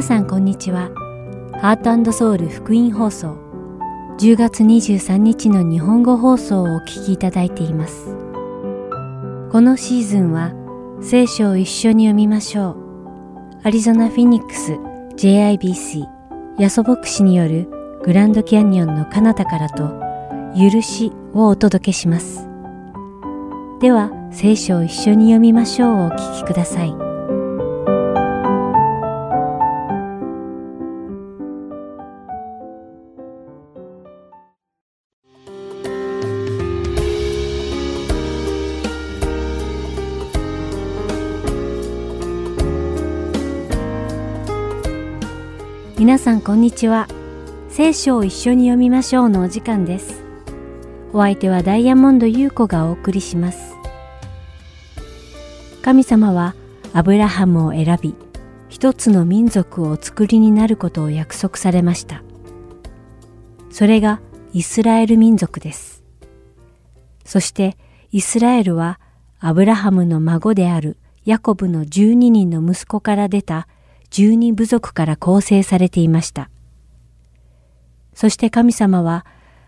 皆さんこんにちは。ハートソウル福音放送10月23日の日本語放送をお聞きいただいています。このシーズンは聖書を一緒に読みましょう。アリゾナ・フィニックス JIBC ヤソ牧師によるグランドキャニオンの彼方からと許しをお届けします。では聖書を一緒に読みましょうをお聞きください。皆さんこんにちは。聖書を一緒に読みましょうのお時間です。お相手はダイヤモンド優子がお送りします。神様はアブラハムを選び、一つの民族をお作りになることを約束されました。それがイスラエル民族です。そしてイスラエルはアブラハムの孫であるヤコブの12人の息子から出た十二部族から構成されていました。そして神様は、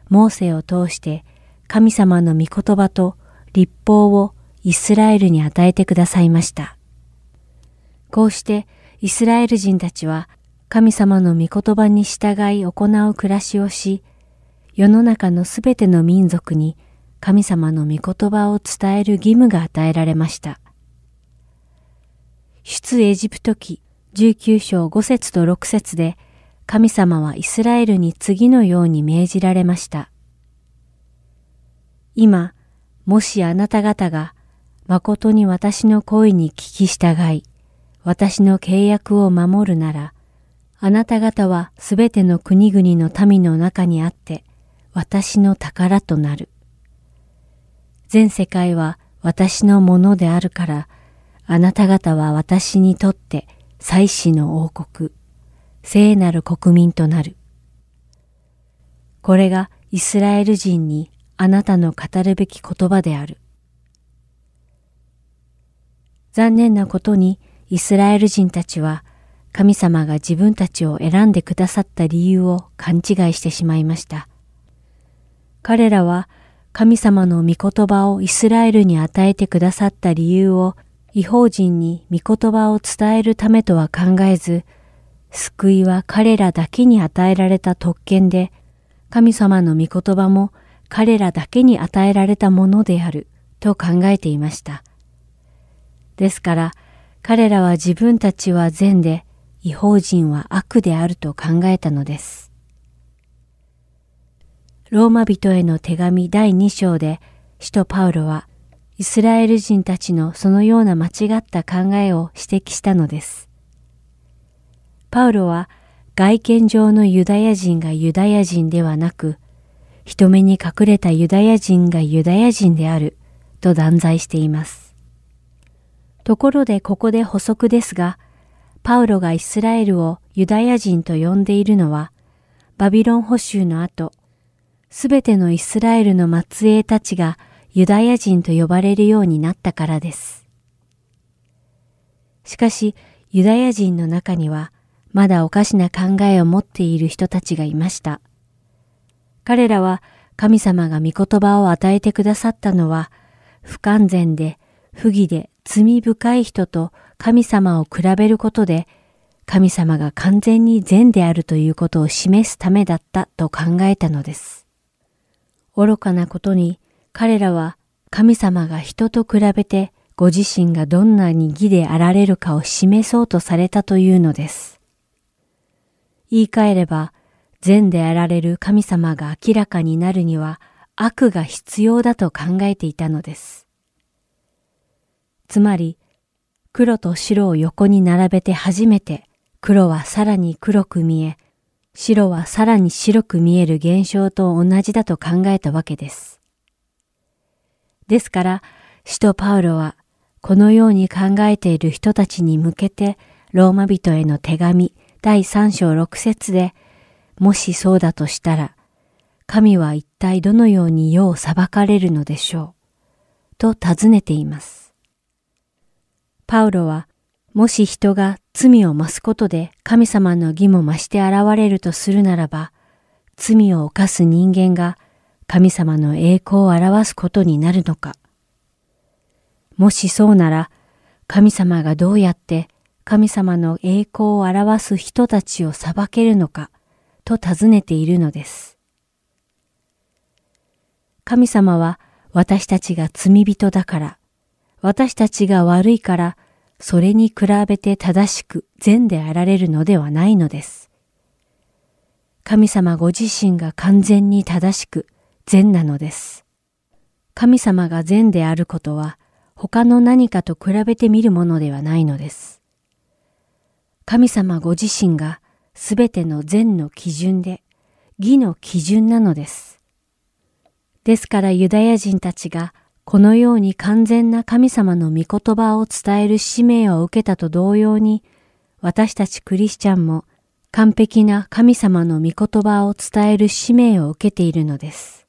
モーセを通して神様の御言葉と立法をイスラエルに与えてくださいました。こうしてイスラエル人たちは神様の御言葉に従い行う暮らしをし、世の中のすべての民族に神様の御言葉を伝える義務が与えられました。出エジプト記19章5節と6節で神様はイスラエルに次のように命じられました。今、もしあなた方が誠に私の声に聞き従い、私の契約を守るなら、あなた方はすべての国々の民の中にあって私の宝となる。全世界は私のものであるから、あなた方は私にとって祭祀の王国、聖なる国民となる。これがイスラエル人にあなたの語るべき言葉である。残念なことにイスラエル人たちは神様が自分たちを選んでくださった理由を勘違いしてしまいました。彼らは神様の御言葉をイスラエルに与えてくださった理由を違法人に御言葉を伝えるためとは考えず、救いは彼らだけに与えられた特権で、神様の御言葉も彼らだけに与えられたものであると考えていました。ですから彼らは自分たちは善で違法人は悪であると考えたのです。ローマ人への手紙第2章で使徒パウロはイスラエル人たちのそのような間違った考えを指摘したのです。パウロは外見上のユダヤ人がユダヤ人ではなく、人目に隠れたユダヤ人がユダヤ人であると断罪しています。ところでここで補足ですが、パウロがイスラエルをユダヤ人と呼んでいるのは、バビロン捕囚の後、すべてのイスラエルの末裔たちがユダヤ人と呼ばれるようになったからです。しかし、ユダヤ人の中には、まだおかしな考えを持っている人たちがいました。彼らは神様が御言葉を与えてくださったのは、不完全で不義で罪深い人と神様を比べることで、神様が完全に善であるということを示すためだったと考えたのです。愚かなことに彼らは神様が人と比べてご自身がどんなに義であられるかを示そうとされたというのです。言い換えれば、善であられる神様が明らかになるには悪が必要だと考えていたのです。つまり、黒と白を横に並べて初めて黒はさらに黒く見え、白はさらに白く見える現象と同じだと考えたわけです。ですから、使徒パウロは、このように考えている人たちに向けて、ローマ人への手紙第3章6節で、もしそうだとしたら、神は一体どのように世を裁かれるのでしょう、と尋ねています。パウロは、もし人が罪を増すことで神様の義も増して現れるとするならば、罪を犯す人間が神様の栄光を表すことになるのか。もしそうなら、神様がどうやって神様の栄光を表す人たちを裁けるのかと尋ねているのです。神様は私たちが罪人だから、私たちが悪いから、それに比べて正しく善であられるのではないのです。神様ご自身が完全に正しく善なのです。神様が善であることは他の何かと比べてみるものではないのです。神様ご自身がすべての善の基準で義の基準なのです。ですからユダヤ人たちがこのように完全な神様の御言葉を伝える使命を受けたと同様に、私たちクリスチャンも完璧な神様の御言葉を伝える使命を受けているのです。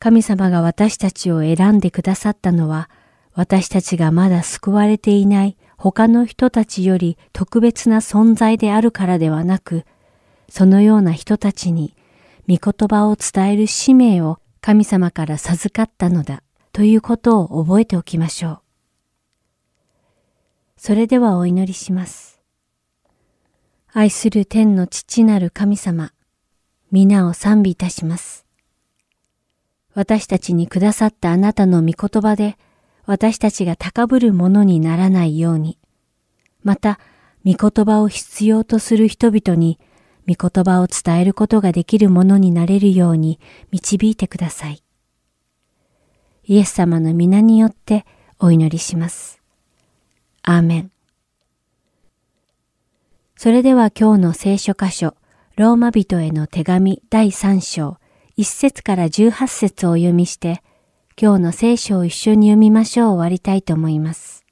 神様が私たちを選んでくださったのは、私たちがまだ救われていない他の人たちより特別な存在であるからではなく、そのような人たちに御言葉を伝える使命を神様から授かったのだということを覚えておきましょう。それではお祈りします。愛する天の父なる神様、皆を賛美いたします。私たちにくださったあなたの御言葉で、私たちが高ぶるものにならないように、また、御言葉を必要とする人々に御言葉を伝えることができるものになれるように導いてください。イエス様の皆によってお祈りします。アーメン。それでは今日の聖書箇所、ローマ人への手紙第3章、1節から18節をお読みして、今日の聖書を一緒に読みましょう終わりたいと思います。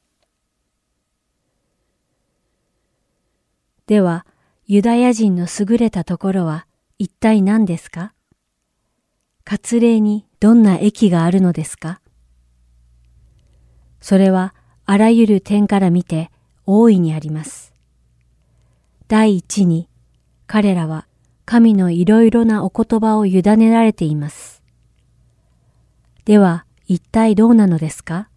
では、ユダヤ人の優れたところは一体何ですか？割礼にどんな益があるのですか？それはあらゆる点から見て大いにあります。第一に彼らは神のいろいろなお言葉を委ねられています。では一体どうなのですか？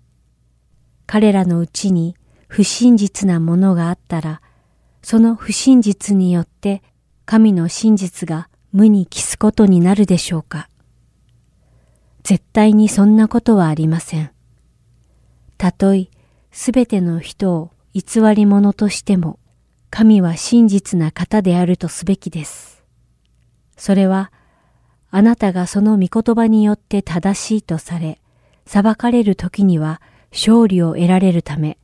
彼らのうちに不真実なものがあったらその不真実によって神の真実が無に帰すことになるでしょうか？絶対にそんなことはありません。たとえすべての人を偽り者としても、神は真実な方であるとすべきです。それは、あなたがその御言葉によって正しいとされ、裁かれる時には勝利を得られるため、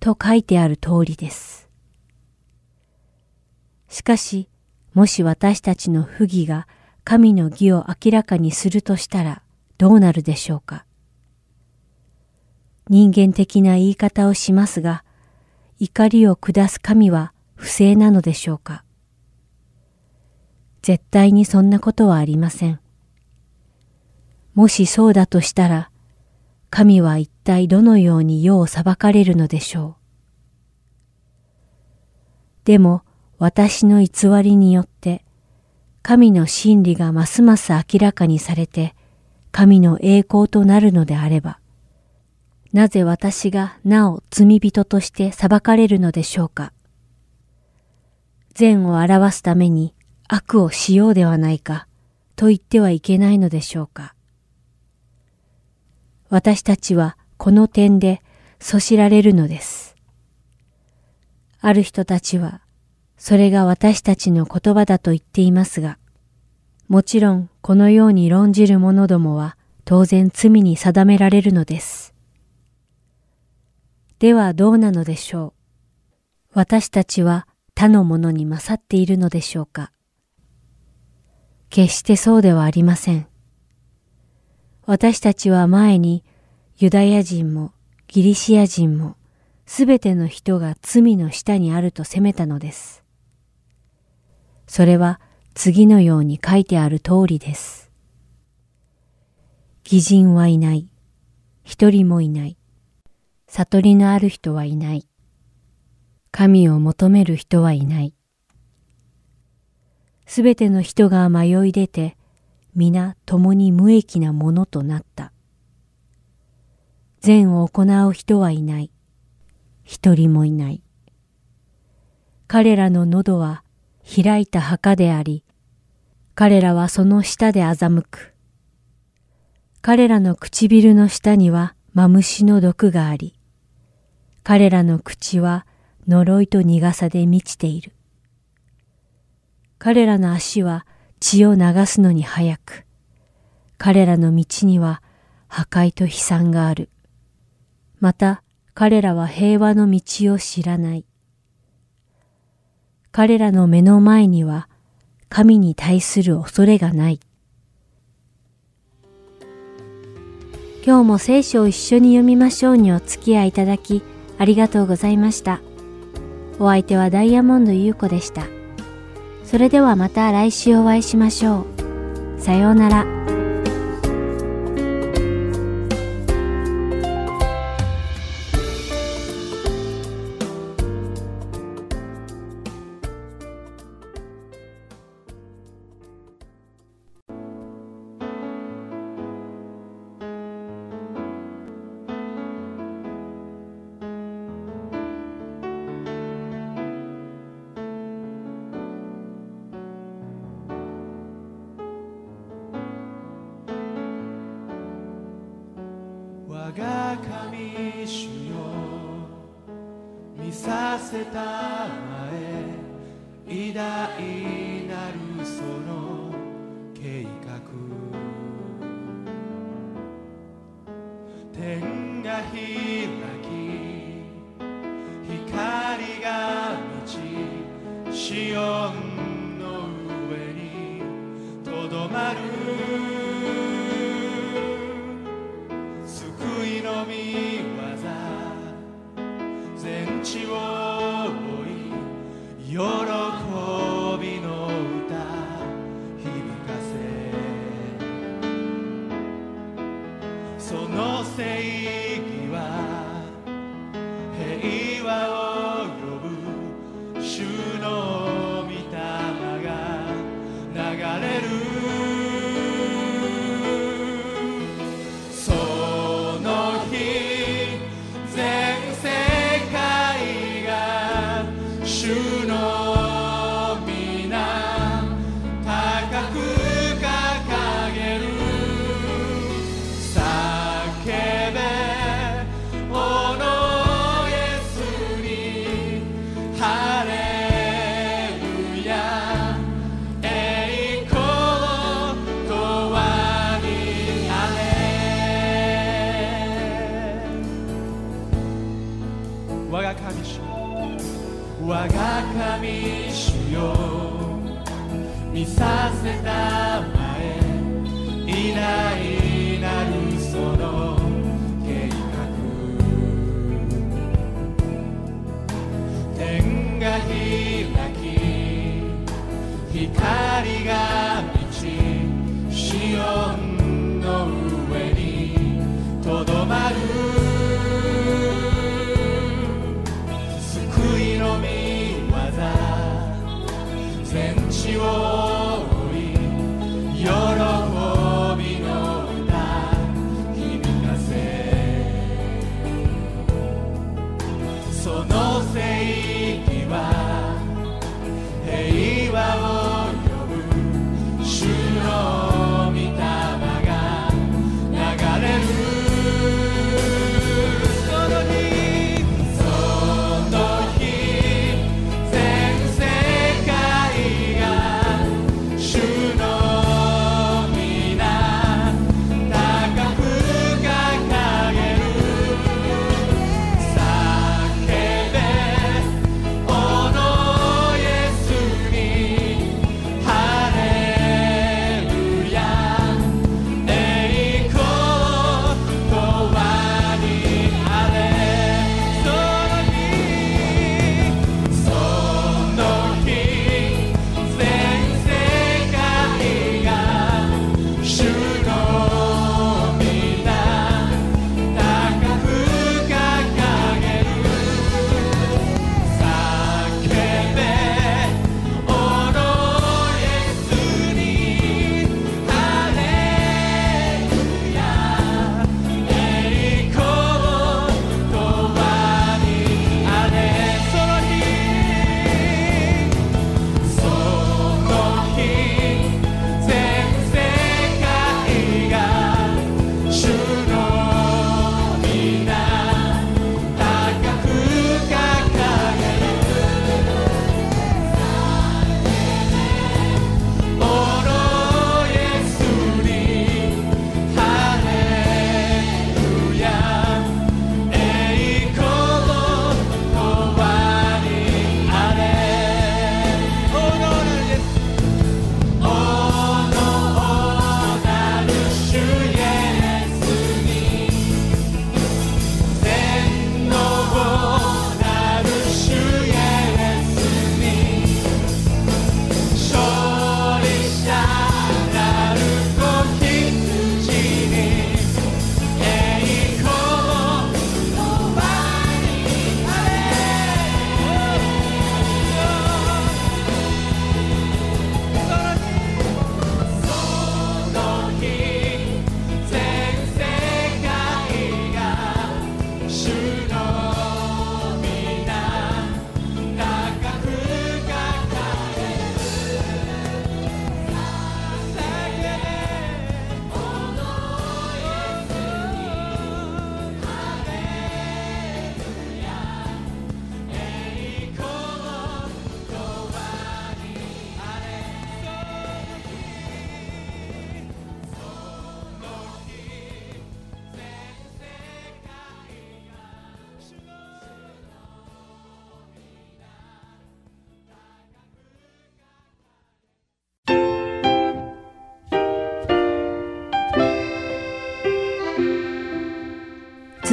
と書いてある通りです。しかし、もし私たちの不義が神の義を明らかにするとしたらどうなるでしょうか。人間的な言い方をしますが、怒りを下す神は不正なのでしょうか。絶対にそんなことはありません。もしそうだとしたら、神は一体どのように世を裁かれるのでしょう。でも、私の偽りによって、神の真理がますます明らかにされて、神の栄光となるのであれば、なぜ私がなお罪人として裁かれるのでしょうか。善を表すために悪をしようではないか、と言ってはいけないのでしょうか。私たちはこの点でそしられるのです。ある人たちはそれが私たちの言葉だと言っていますが、もちろんこのように論じる者どもは当然罪に定められるのです。ではどうなのでしょう私たちは他の者に勝っているのでしょうか決してそうではありません。私たちは前にユダヤ人もギリシア人もすべての人が罪の下にあると責めたのです。それは次のように書いてある通りです。偽人はいない。一人もいない。悟りのある人はいない。神を求める人はいない。すべての人が迷い出て、皆共に無益なものとなった。善を行う人はいない。一人もいない。彼らの喉は開いた墓であり、彼らはその下で欺く。彼らの唇の下にはマムシの毒があり、彼らの口は呪いと苦さで満ちている。彼らの足は血を流すのに早く、彼らの道には破壊と悲惨がある。また彼らは平和の道を知らない。彼らの目の前には神に対する恐れがない。今日も聖書を一緒に読みましょうにお付き合いいただきありがとうございました。お相手はダイヤモンド優子でした。それではまた来週お会いしましょう。さようなら。喜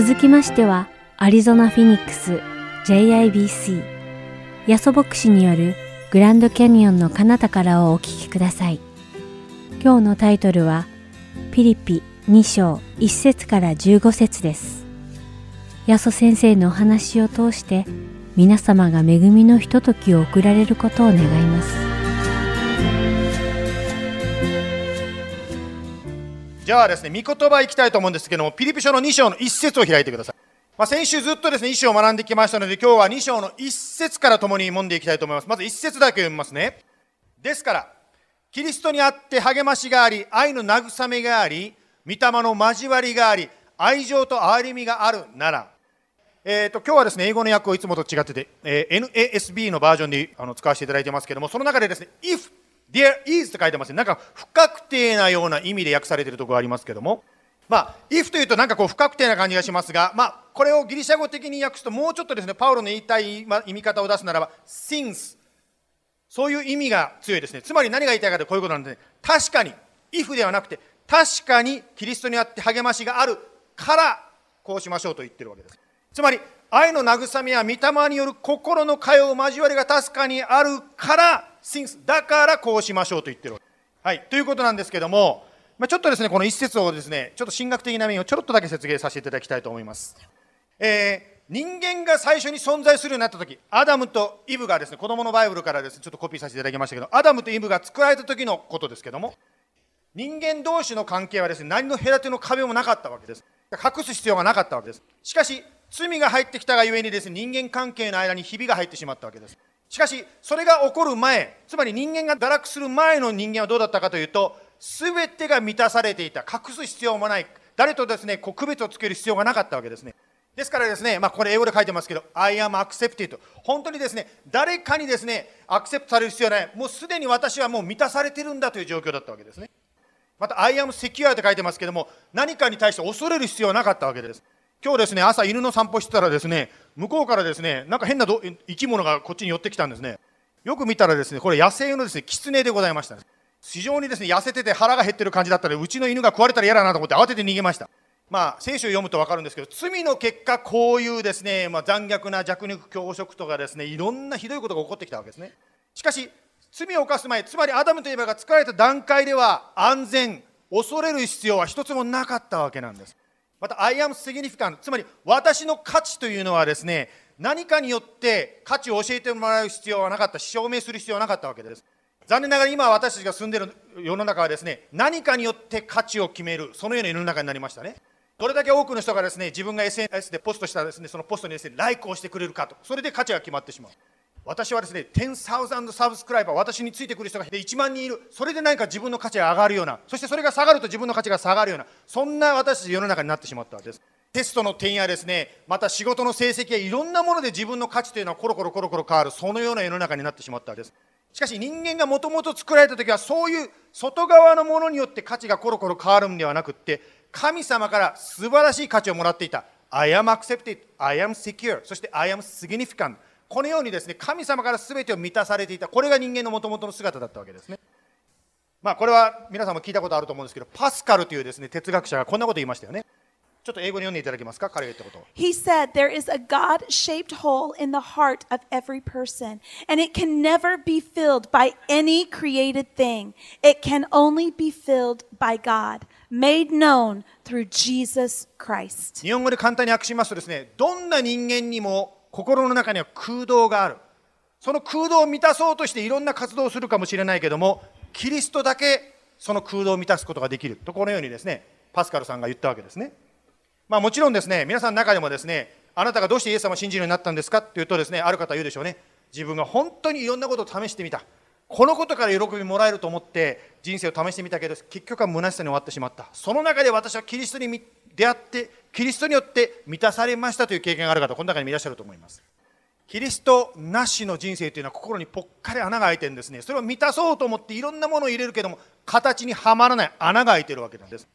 続きましては、アリゾナ・フィニックス JIBC ヤソ牧師によるグランドキャニオンの彼方からをお聞きください。今日のタイトルは、ピリピ2章1節から15節です。ヤソ先生のお話を通して皆様が恵みのひとときを送られることを願います。じゃあですね、御言葉いきたいと思うんですけども、ピリピ書の2章の1節を開いてください。まあ、先週ずっとですね、1章を学んできましたので、今日は2章の1節から共に読んでいきたいと思います。まず1節だけ読みますね。ですから、キリストにあって励ましがあり、愛の慰めがあり、御霊の交わりがあり、愛情と憐れみがあるなら、えーと、今日はですね英語の訳をいつもと違ってて、えー、NASB のバージョンであの使わせていただいてますけどもその中でですね If there is って書いてますね。なんか不確定なような意味で訳されているところがありますけども。まあ if というとなんかこう不確定な感じがしますがまあこれをギリシャ語的に訳すともうちょっとですねパウロの言いたい意味方を出すならば since そういう意味が強いですね。つまり何が言いたいかとこういうことなんで、ね、確かに。if ではなくて確かにキリストにあって励ましがあるからこうしましょうと言ってるわけです。つまり愛の慰めや御霊による心の通う交わりが確かにあるから since だからこうしましょうと言ってるはい。ということなんですけども、まあ、ちょっとですねこの一節をですねちょっと神学的な面をちょろっとだけ説明させていただきたいと思います、えー、人間が最初に存在するようになった時アダムとイブがですね子供のバイブルからですねちょっとコピーさせていただきましたけどアダムとイブが作られた時のことですけども人間同士の関係はですね何の隔ての壁もなかったわけです。隠す必要がなかったわけです。しかし罪が入ってきたがゆえにですね人間関係の間にひびが入ってしまったわけです。しかしそれが起こる前つまり人間が堕落する前の人間はどうだったかというと全てが満たされていた隠す必要もない誰とですねこう区別をつける必要がなかったわけですねですからですね、まあ、これ英語で書いてますけど、I am accepted。本当にですね、誰かにですね、アクセプトされる必要はない。もうすでに私はもう満たされてるんだという状況だったわけですね。また、I am secure と書いてますけども、何かに対して恐れる必要はなかったわけです。今日ですね、朝犬の散歩してたらですね、向こうからですね、なんか変な生き物がこっちに寄ってきたんですね。よく見たらですね、これ野生のですね、狐でございました、非常にですね、痩せてて腹が減ってる感じだったので、うちの犬が食われたら嫌だなと思って慌てて逃げました。まあ、聖書を読むと分かるんですけど、罪の結果、こういうですね、まあ、残虐な弱肉強食とかですね、いろんなひどいことが起こってきたわけですね。しかし、罪を犯す前、つまりアダムといえばが作られた段階では安全、恐れる必要は一つもなかったわけなんです。また、I am significant、つまり私の価値というのはですね、何かによって価値を教えてもらう必要はなかった、証明する必要はなかったわけです。残念ながら今私たちが住んでいる世の中はですね、何かによって価値を決める、そのような世の中になりましたね。どれだけ多くの人がですね、自分が SNS でポストしたですね、そのポストにですね、ライクをしてくれるかと、それで価値が決まってしまう。私はですね、10,000サブスクライバー、私についてくる人が1万人いる、それで何か自分の価値が上がるような、そしてそれが下がると自分の価値が下がるような、そんな私たち世の中になってしまったわけです。テストの点やですね、また仕事の成績やいろんなもので自分の価値というのはコロコロコロコロ変わる、そのような世の中になってしまったわけです。しかし人間がもともと作られた時はそういう外側のものによって価値がコロコロ変わるんではなくって神様から素晴らしい価値をもらっていた。I am accepted, I am secure. そして I am significant. このようにですね神様から全てを満たされていたこれが人間のもともとの姿だったわけですね。まあこれは皆さんも聞いたことあると思うんですけどパスカルというですね哲学者がこんなこと言いましたよね。ちょっと英語に読んでいただけますか？彼が言ったこと。He said there is a God-shaped hole in the heart of every person and it can never be filled by any created thing. It can only be filled by God made known through Jesus Christ. 日本語で簡単に訳しますとですねどんな人間にも心の中には空洞がある。その空洞を満たそうとしていろんな活動をするかもしれないけどもキリストだけその空洞を満たすことができる。とこのようにですねパスカルさんが言ったわけですね、まあ、もちろんですね皆さんの中でもですねあなたがどうしてイエス様を信じるようになったんですか？っていうとですねある方は言うでしょうね。自分が本当にいろんなことを試してみた。このことから喜びもらえると思って人生を試してみたけど結局は虚しさに終わってしまった。その中で私はキリストに出会ってキリストによって満たされましたという経験がある方この中にいらっしゃると思います。キリストなしの人生というのは心にぽっかり穴が開いてるんですね。それを満たそうと思っていろんなものを入れるけども形にはまらない穴が開いてるわけなんです。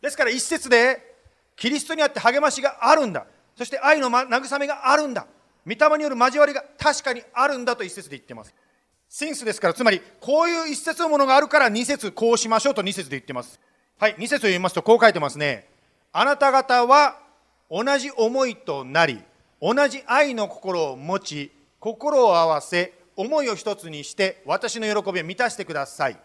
ですから一節でキリストにあって励ましがあるんだ。そして愛の慰めがあるんだ。御霊による交わりが確かにあるんだと一節で言ってます。センスですから、つまり、こういう一節のものがあるから二節こうしましょうと二節で言ってます。はい、二節を言いますと、こう書いてますね。あなた方は同じ思いとなり同じ愛の心を持ち心を合わせ思いを一つにして私の喜びを満たしてください。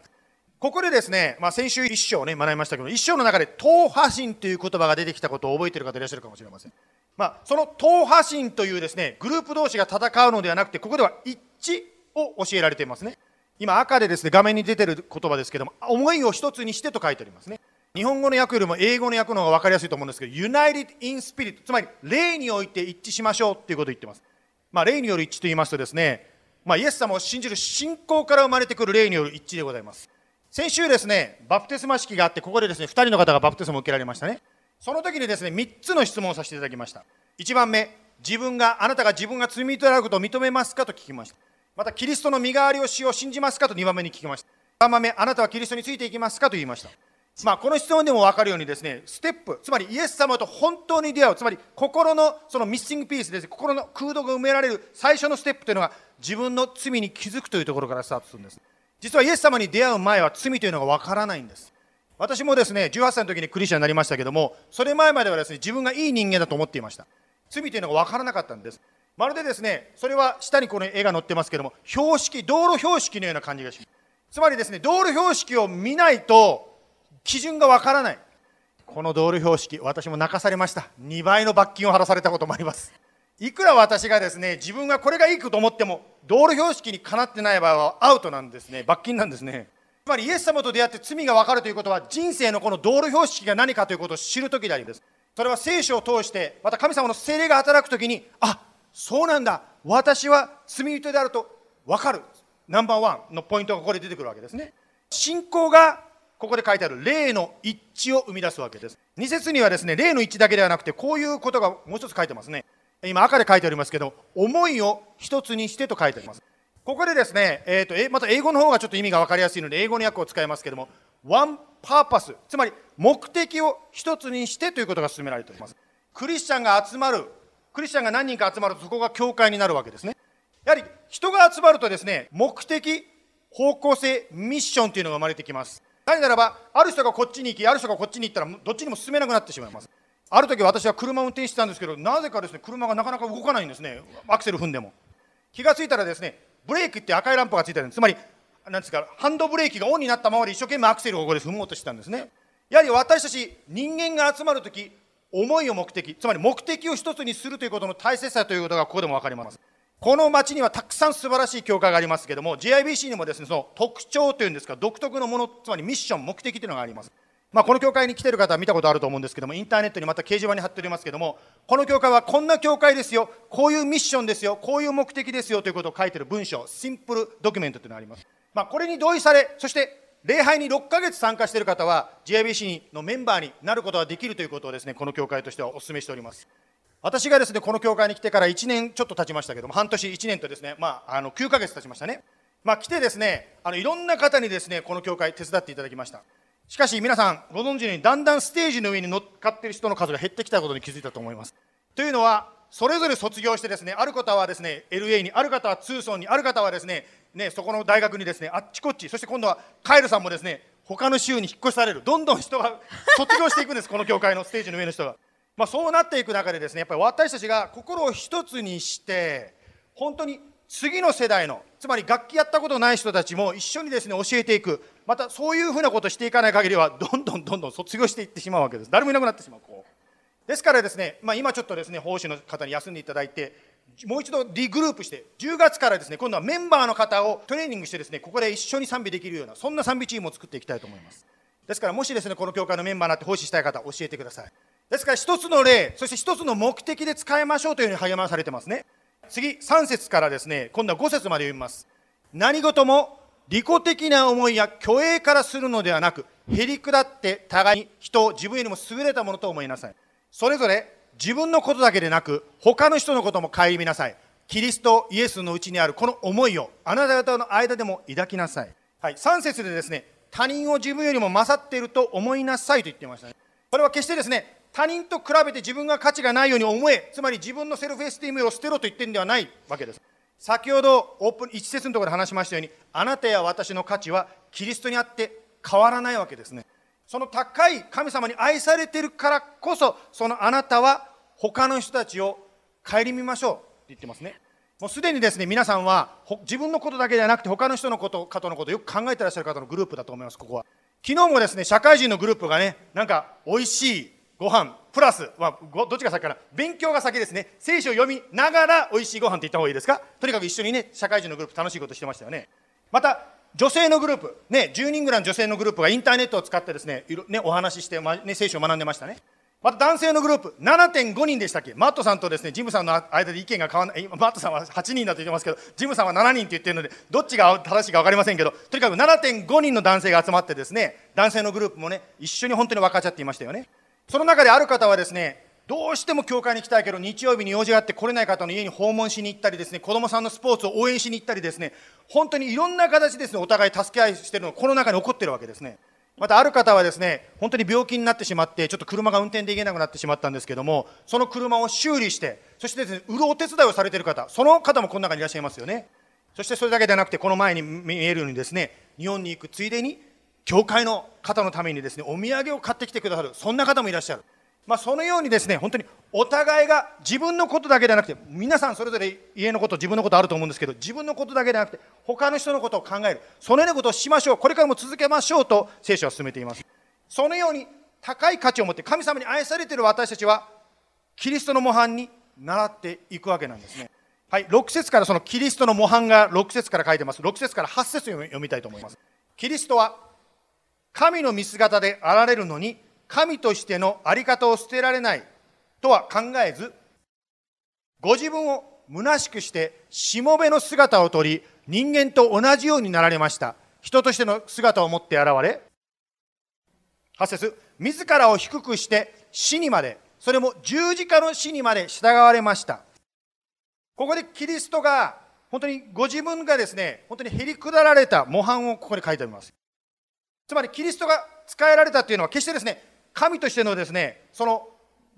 ここでですね、まあ、先週一章ね学びましたけど一章の中で党派心という言葉が出てきたことを覚えている方いらっしゃるかもしれません、まあ、その党派心というですねグループ同士が戦うのではなくてここでは一致を教えられていますね。今赤でですね画面に出てる言葉ですけども思いを一つにしてと書いてありますね。日本語の訳よりも英語の訳の方が分かりやすいと思うんですけど United in Spirit つまり霊において一致しましょうということを言っていますまあ、霊による一致と言いますとですね、まあ、イエス様を信じる信仰から生まれてくる霊による一致でございます。先週ですね、バプテスマ式があって、ここでですね、2人の方がバプテスマを受けられましたね。その時にですね、3つの質問をさせていただきました。1番目、自分が、あなたが自分が罪人であることを認めますかと聞きました。また、キリストの身代わりをしよう信じますかと2番目に聞きました。3番目、あなたはキリストについていきますかと言いました。まあ、この質問でも分かるようにですね、ステップ、つまりイエス様と本当に出会う、つまり心のそのミッシングピースです、ね心の空洞が埋められる最初のステップというのが自分の罪に気づくというところからスタートするんです。実はイエス様に出会う前は罪というのが分からないんです。私もですね、18歳の時にクリスチャンになりましたけども、それ前まではですね、自分がいい人間だと思っていました。罪というのが分からなかったんです。まるでですね、それは下にこの絵が載ってますけども、標識、道路標識のような感じがします。つまりですね、道路標識を見ないと、基準がわからない。この道路標識私も泣かされました。2倍の罰金を払わされたこともあります。いくら私がですね自分がこれがいいと思っても道路標識にかなってない場合はアウトなんですね。罰金なんですね。つまりイエス様と出会って罪が分かるということは人生のこの道路標識が何かということを知る時であります。それは聖書を通してまた神様の精霊が働く時にあそうなんだ。私は罪人であると分かる。ナンバーワンのポイントがここで出てくるわけですね。信仰がここで書いてある霊の一致を生み出すわけです。2節にはですね、霊の一致だけではなくて、こういうことがもう一つ書いてますね。今赤で書いてありますけど、思いを一つにしてと書いてあります。ここでですね、えーと、また英語の方がちょっと意味が分かりやすいので、英語の訳を使いますけども、one purpose、つまり目的を一つにしてということが進められております。クリスチャンが集まる、クリスチャンが何人か集まるとそこが教会になるわけですね。やはり人が集まるとですね、目的、方向性、ミッションというのが生まれてきます。なぜならば、ある人がこっちに行き、ある人がこっちに行ったら、どっちにも進めなくなってしまいます。ある時私は車を運転してたんですけど、なぜかですね、車がなかなか動かないんですね、アクセル踏んでも。気がついたらですね、ブレーキって赤いランプがついてるんです。つまり、なんですか、ハンドブレーキがオンになったままで一生懸命アクセルをここで踏もうとしてたんですね。やはり私たち人間が集まるとき、思いを目的、つまり目的を一つにするということの大切さということがここでも分かります。この町にはたくさん素晴らしい教会がありますけども JIBC にもですねその特徴というんですか独特のものつまりミッション目的というのがあります。まあ、この教会に来ている方は見たことあると思うんですけどもインターネットにまた掲示板に貼っておりますけどもこの教会はこんな教会ですよこういうミッションですよこういう目的ですよということを書いている文章シンプルドキュメントというのがあります、まあ、これに同意されそして礼拝に6ヶ月参加している方は JIBC のメンバーになることができるということをですねこの教会としてはお勧めしております。私がですね、この教会に来てから1年ちょっと経ちましたけども、半年1年とですね、まあ、あの、9ヶ月経ちましたね。まあ、来てですね、あの、いろんな方にですね、この教会手伝っていただきました。しかし皆さん、ご存知のように、だんだんステージの上に乗っかっている人の数が減ってきたことに気づいたと思います。というのは、それぞれ卒業してですね、ある方はですね、LA に、ある方はツーソンに、ある方はですね、ね、そこの大学にですね、あっちこっち、そして今度はカエルさんもですね、他の州に引っ越される、どんどん人が卒業していくんです、この教会のステージの上の人が。まあ、そうなっていく中でですねやっぱり私たちが心を一つにして本当に次の世代のつまり楽器やったことない人たちも一緒にですね教えていく。またそういうふうなことをしていかない限りはどんどんどんどん卒業していってしまうわけです。誰もいなくなってしまうこう。ですからですね、まあ、今ちょっとですね奉仕の方に休んでいただいてもう一度リグループして10月からですね今度はメンバーの方をトレーニングしてですねここで一緒に賛美できるようなそんな賛美チームを作っていきたいと思います。ですからもしですねこの教会のメンバーになって奉仕したい方教えてください。ですから一つの例、そして一つの目的で使いましょうというふうに励まされてますね。次、3節からですね、今度は5節まで読みます。何事も利己的な思いや虚栄からするのではなく、へり下って互いに人を自分よりも優れたものと思いなさい。それぞれ自分のことだけでなく、他の人のことも顧みなさい。キリストイエスのうちにあるこの思いをあなた方の間でも抱きなさい。はい、3節でですね、他人を自分よりも勝っていると思いなさいと言っていましたね。これは決してですね、他人と比べて自分が価値がないように思え、つまり自分のセルフエスティームを捨てろと言ってるんではないわけです。先ほどオープン一節のところで話しましたように、あなたや私の価値はキリストにあって変わらないわけですね。その高い神様に愛されてるからこそ、そのあなたは他の人たちを顧みましょうって言ってますねもうすでにですね皆さんは自分のことだけではなくて他の人のこと方のことをよく考えてらっしゃる方のグループだと思いますここは昨日もですね社会人のグループがねなんか美味しいご飯プラス、まあ、どっちが先かな。勉強が先ですね。聖書を読みながら美味しいご飯って言った方がいいですか？とにかく一緒にね社会人のグループ楽しいことしてましたよね。また女性のグループ、ね、10人ぐらいの女性のグループがインターネットを使ってですね、いろね、お話しして、まね、聖書を学んでましたね。また男性のグループ、7.5人でしたっけ？マットさんとですね、ジムさんの間で意見が変わらない、マットさんは8人だと言ってますけど、ジムさんは7人って言ってるので、どっちが正しいか分かりませんけど、とにかく7.5人の男性が集まってですね、男性のグループもね、一緒に本当に分かっち合っていましたよね。その中である方はですね、どうしても教会に行きたいけど日曜日に用事があって来れない方の家に訪問しに行ったりですね子供さんのスポーツを応援しに行ったりですね本当にいろんな形ですねお互い助け合いしてるのがこの中に起こってるわけですね。またある方はですね本当に病気になってしまってちょっと車が運転できなくなってしまったんですけどもその車を修理してそしてですね売るお手伝いをされてる方その方もこの中にいらっしゃいますよね。そしてそれだけではなくてこの前に見えるようにですね日本に行くついでに教会の方のためにですねお土産を買ってきてくださるそんな方もいらっしゃる。まあ、そのようにですね本当にお互いが自分のことだけではなくて皆さんそれぞれ家のこと自分のことあると思うんですけど自分のことだけではなくて他の人のことを考える。そのようなことをしましょう。これからも続けましょうと聖書は進めています。そのように高い価値を持って神様に愛されている私たちはキリストの模範に習っていくわけなんですね。はい6節からそのキリストの模範が6節から書いてます。6節から8節を読みたいと思います。キリストは神の見姿であられるのに神としての在り方を捨てられないとは考えず、ご自分を虚しくしてしもべの姿をとり、人間と同じようになられました。人としての姿を持って現れ、8節自らを低くして死にまで、それも十字架の死にまで従われました。ここでキリストが、本当にご自分がですね、本当にへりくだられた模範をここに書いてあります。つまりキリストが使えられたというのは決してですね、神としてのですね、その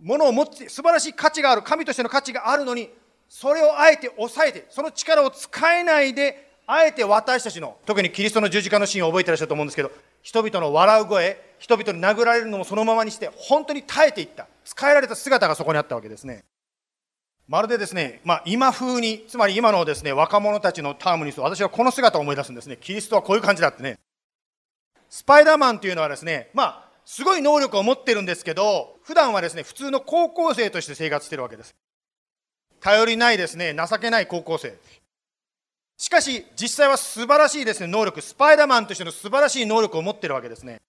ものを持って、素晴らしい価値がある、神としての価値があるのに、それをあえて抑えて、その力を使えないで、あえて私たちの、特にキリストの十字架のシーンを覚えてらっしゃると思うんですけど、人々の笑う声、人々に殴られるのもそのままにして、本当に耐えていった、使えられた姿がそこにあったわけですね。まるでですね、まあ、今風に、つまり今のですね、若者たちのタームにすると、私はこの姿を思い出すんですね。キリストはこういう感じだってね。スパイダーマンというのはですね、まあ、すごい能力を持ってるんですけど、普段はですね、普通の高校生として生活してるわけです。頼りないですね、情けない高校生。しかし、実際は素晴らしいですね、能力、スパイダーマンとしての素晴らしい能力を持ってるわけですね。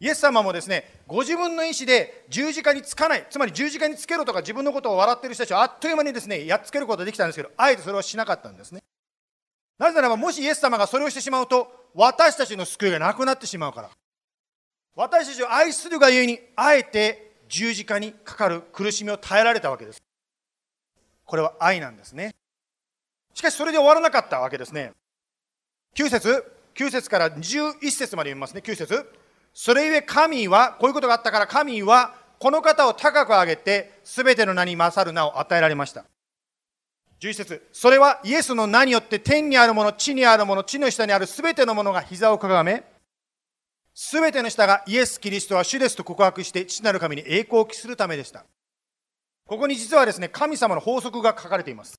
イエス様もですね、ご自分の意思で十字架につかない、つまり十字架につけろとか自分のことを笑ってる人たちをあっという間にですね、やっつけることができたんですけど、あえてそれはしなかったんですね。なぜならば、もしイエス様がそれをしてしまうと、私たちの救いがなくなってしまうから。私たちを愛するがゆえに、あえて十字架にかかる苦しみを耐えられたわけです。これは愛なんですね。しかしそれで終わらなかったわけですね。9節9節から11節まで読みますね、9節それゆえ神は、こういうことがあったから神は、この方を高く上げて、すべての名に勝る名を与えられました。11節それはイエスの名によって天にあるもの、地にあるもの、地の下にあるすべてのものが膝をかがめ、すべての下がイエス・キリストは主ですと告白して父なる神に栄光を期するためでした。ここに実はですね、神様の法則が書かれています。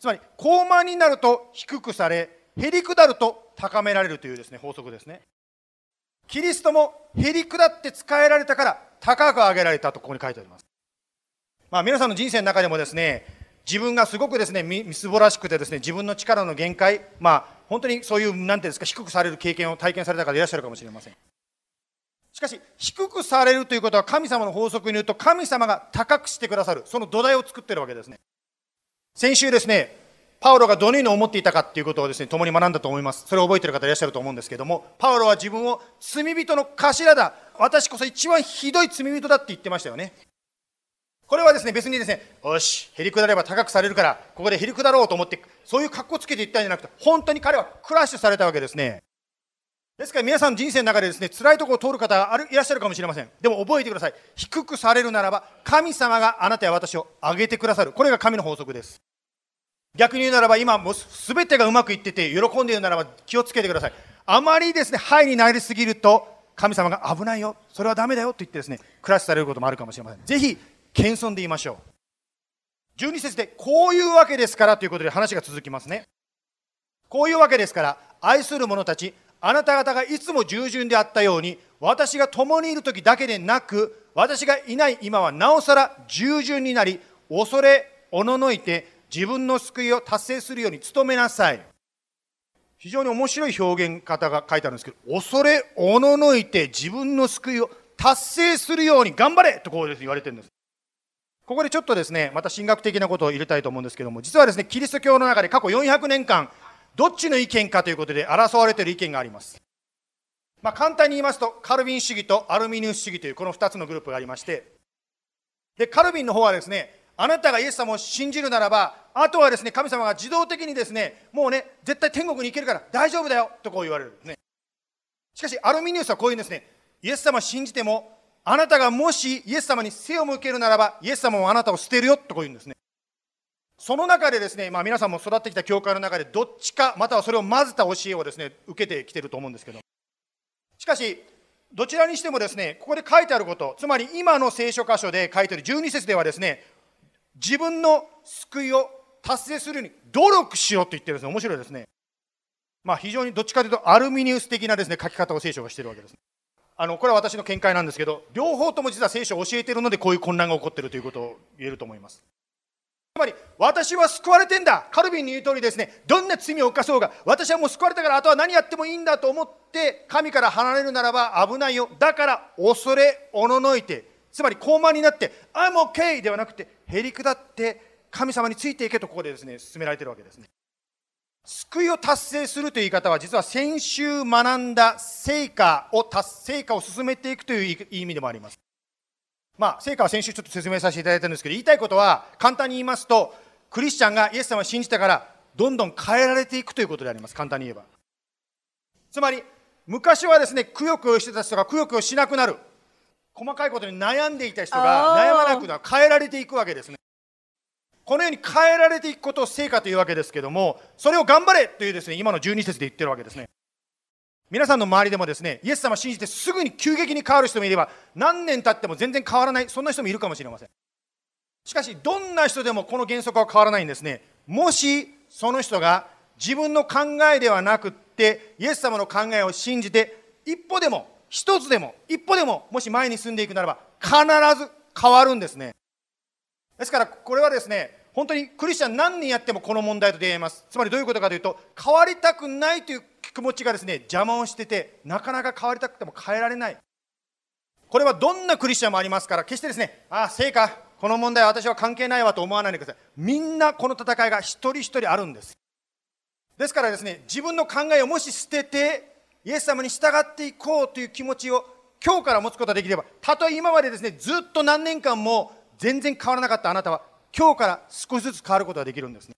つまり、高慢になると低くされ、へり下ると高められるというですね、法則ですね。キリストもへり下って使えられたから高く上げられたとここに書いてあります。まあ皆さんの人生の中でもですね、自分がすごくですね、みすぼらしくてですね、自分の力の限界、まあ本当にそういう、なんていうんですか、低くされる経験を体験された方いらっしゃるかもしれません。しかし、低くされるということは神様の法則に言うと、神様が高くしてくださる、その土台を作ってるわけですね。先週ですね、パウロがどのように思っていたかということをですね、共に学んだと思います。それを覚えてる方いらっしゃると思うんですけども、パウロは自分を罪人の頭だ、私こそ一番ひどい罪人だって言ってましたよね。これはですね、別にですね、よし、へりくだれば高くされるから、ここでへりくだろうと思って、そういう格好つけて言ったんじゃなくて、本当に彼はクラッシュされたわけですね。ですから皆さんの人生の中でですね、辛いところを通る方があるいらっしゃるかもしれません。でも覚えてください。低くされるならば、神様があなたや私を上げてくださる。これが神の法則です。逆に言うならば、今もう全てがうまくいってて、喜んでいるならば気をつけてください。あまりですね、ハイになりすぎると、神様が危ないよ、それはダメだよと言ってですね、クラッシュされることもあるかもしれません。ぜひ、謙遜で言いましょう。12節で、こういうわけですからということで話が続きますね。こういうわけですから、愛する者たち、あなた方がいつも従順であったように、私が共にいる時だけでなく、私がいない今はなおさら従順になり、恐れ、おののいて、自分の救いを達成するように努めなさい。非常に面白い表現方が書いてあるんですけど、恐れ、おののいて、自分の救いを達成するように頑張れとこうです言われてるんです。ここでちょっとですね、また神学的なことを入れたいと思うんですけども、実はですね、キリスト教の中で過去400年間、どっちの意見かということで争われている意見があります。まあ、簡単に言いますと、カルビン主義とアルミニウス主義というこの2つのグループがありまして、で、カルビンの方はですね、あなたがイエス様を信じるならば、あとはですね、神様が自動的にですね、もうね、絶対天国に行けるから大丈夫だよとこう言われるんですね。しかし、アルミニウスはこういうんですね、イエス様を信じても、あなたがもしイエス様に背を向けるならば、イエス様もあなたを捨てるよとこう言うんですね。その中でですね、まあ、皆さんも育ってきた教会の中で、どっちか、またはそれを混ぜた教えをですね、受けてきてると思うんですけど、しかし、どちらにしてもですね、ここで書いてあること、つまり今の聖書箇所で書いてある12節ではですね、自分の救いを達成するように努力しろと言ってるんですね、面白いですね。まあ、非常にどっちかというとアルミニウス的なですね書き方を聖書がしているわけです。あのこれは私の見解なんですけど、両方とも実は聖書を教えているので、こういう混乱が起こっているということを言えると思います。つまり、私は救われてんだ、カルビンに言う通りですね、どんな罪を犯そうが、私はもう救われたから、あとは何やってもいいんだと思って、神から離れるならば危ないよ、だから恐れおののいて、つまり高慢になって、I'm okay ではなくて、へり下って、神様についていけとここでですね、進められているわけですね。救いを達成するという言い方は、実は先週学んだ成果を達成果を進めていくという意味でもあります。まあ、成果は先週ちょっと説明させていただいたんですけど、言いたいことは、簡単に言いますと、クリスチャンがイエス様を信じたから、どんどん変えられていくということであります。簡単に言えば。つまり、昔はですね、くよくよしてた人がくよくよしなくなる。細かいことに悩んでいた人が悩まなくなる。変えられていくわけですね。このように変えられていくことを成果というわけですけども、それを頑張れというですね、今の12節で言ってるわけですね。皆さんの周りでもですね、イエス様を信じてすぐに急激に変わる人もいれば、何年経っても全然変わらない、そんな人もいるかもしれません。しかし、どんな人でもこの原則は変わらないんですね。もし、その人が自分の考えではなくって、イエス様の考えを信じて、一歩でも、一つでも、一歩でも、もし前に進んでいくならば、必ず変わるんですね。ですから、これはですね、本当にクリスチャン何年やってもこの問題と出会います。つまりどういうことかというと、変わりたくないという気持ちがですね、邪魔をしてて、なかなか変わりたくても変えられない。これはどんなクリスチャンもありますから、決してですね、ああ、成果、この問題は私は関係ないわと思わないでください。みんなこの戦いが一人一人あるんです。ですからですね、自分の考えをもし捨てて、イエス様に従っていこうという気持ちを今日から持つことができれば、たとえ今までですね、ずっと何年間も全然変わらなかったあなたは、今日から少しずつ変わることができるんですね。